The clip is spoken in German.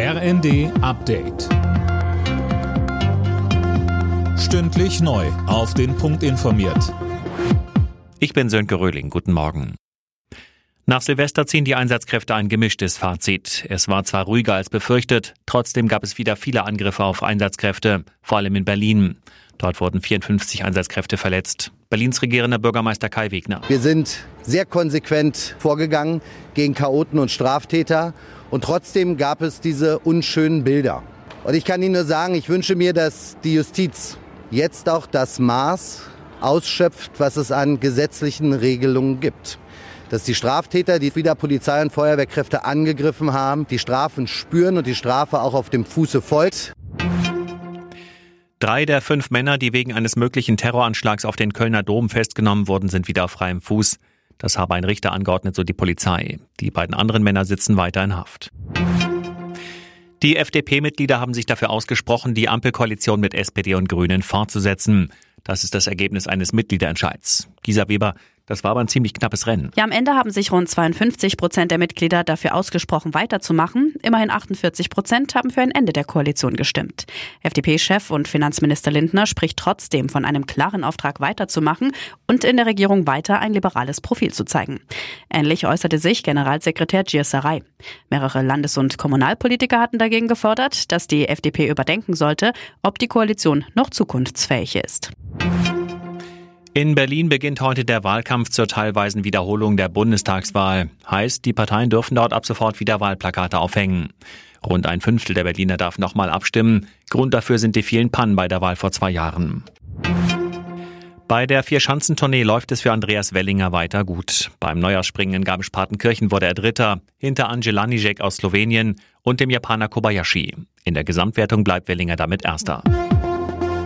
RND Update. Stündlich neu. Auf den Punkt informiert. Ich bin Sönke Röhling. Guten Morgen. Nach Silvester ziehen die Einsatzkräfte ein gemischtes Fazit. Es war zwar ruhiger als befürchtet, trotzdem gab es wieder viele Angriffe auf Einsatzkräfte, vor allem in Berlin. Dort wurden 54 Einsatzkräfte verletzt. Berlins regierender Bürgermeister Kai Wegner. Wir sind sehr konsequent vorgegangen gegen Chaoten und Straftäter und trotzdem gab es diese unschönen Bilder. Und ich kann Ihnen nur sagen, ich wünsche mir, dass die Justiz jetzt auch das Maß ausschöpft, was es an gesetzlichen Regelungen gibt. Dass die Straftäter, die wieder Polizei und Feuerwehrkräfte angegriffen haben, die Strafen spüren und die Strafe auch auf dem Fuße folgt. Drei der fünf Männer, die wegen eines möglichen Terroranschlags auf den Kölner Dom festgenommen wurden, sind wieder auf freiem Fuß. Das habe ein Richter angeordnet, so die Polizei. Die beiden anderen Männer sitzen weiter in Haft. Die FDP-Mitglieder haben sich dafür ausgesprochen, die Ampelkoalition mit SPD und Grünen fortzusetzen. Das ist das Ergebnis eines Mitgliederentscheids. Gisa Weber, das war aber ein ziemlich knappes Rennen. Ja, am Ende haben sich rund 52 Prozent der Mitglieder dafür ausgesprochen, weiterzumachen. Immerhin 48 Prozent haben für ein Ende der Koalition gestimmt. FDP-Chef und Finanzminister Lindner spricht trotzdem von einem klaren Auftrag weiterzumachen und in der Regierung weiter ein liberales Profil zu zeigen. Ähnlich äußerte sich Generalsekretär Gierserei. Mehrere Landes- und Kommunalpolitiker hatten dagegen gefordert, dass die FDP überdenken sollte, ob die Koalition noch zukunftsfähig ist. In Berlin beginnt heute der Wahlkampf zur teilweisen Wiederholung der Bundestagswahl. Heißt, die Parteien dürfen dort ab sofort wieder Wahlplakate aufhängen. Rund ein Fünftel der Berliner darf nochmal abstimmen. Grund dafür sind die vielen Pannen bei der Wahl vor zwei Jahren. Bei der Vierschanzentournee läuft es für Andreas Wellinger weiter gut. Beim Neujahrsspringen in Garmisch-Partenkirchen wurde er Dritter, hinter Angela Nijek aus Slowenien und dem Japaner Kobayashi. In der Gesamtwertung bleibt Wellinger damit Erster.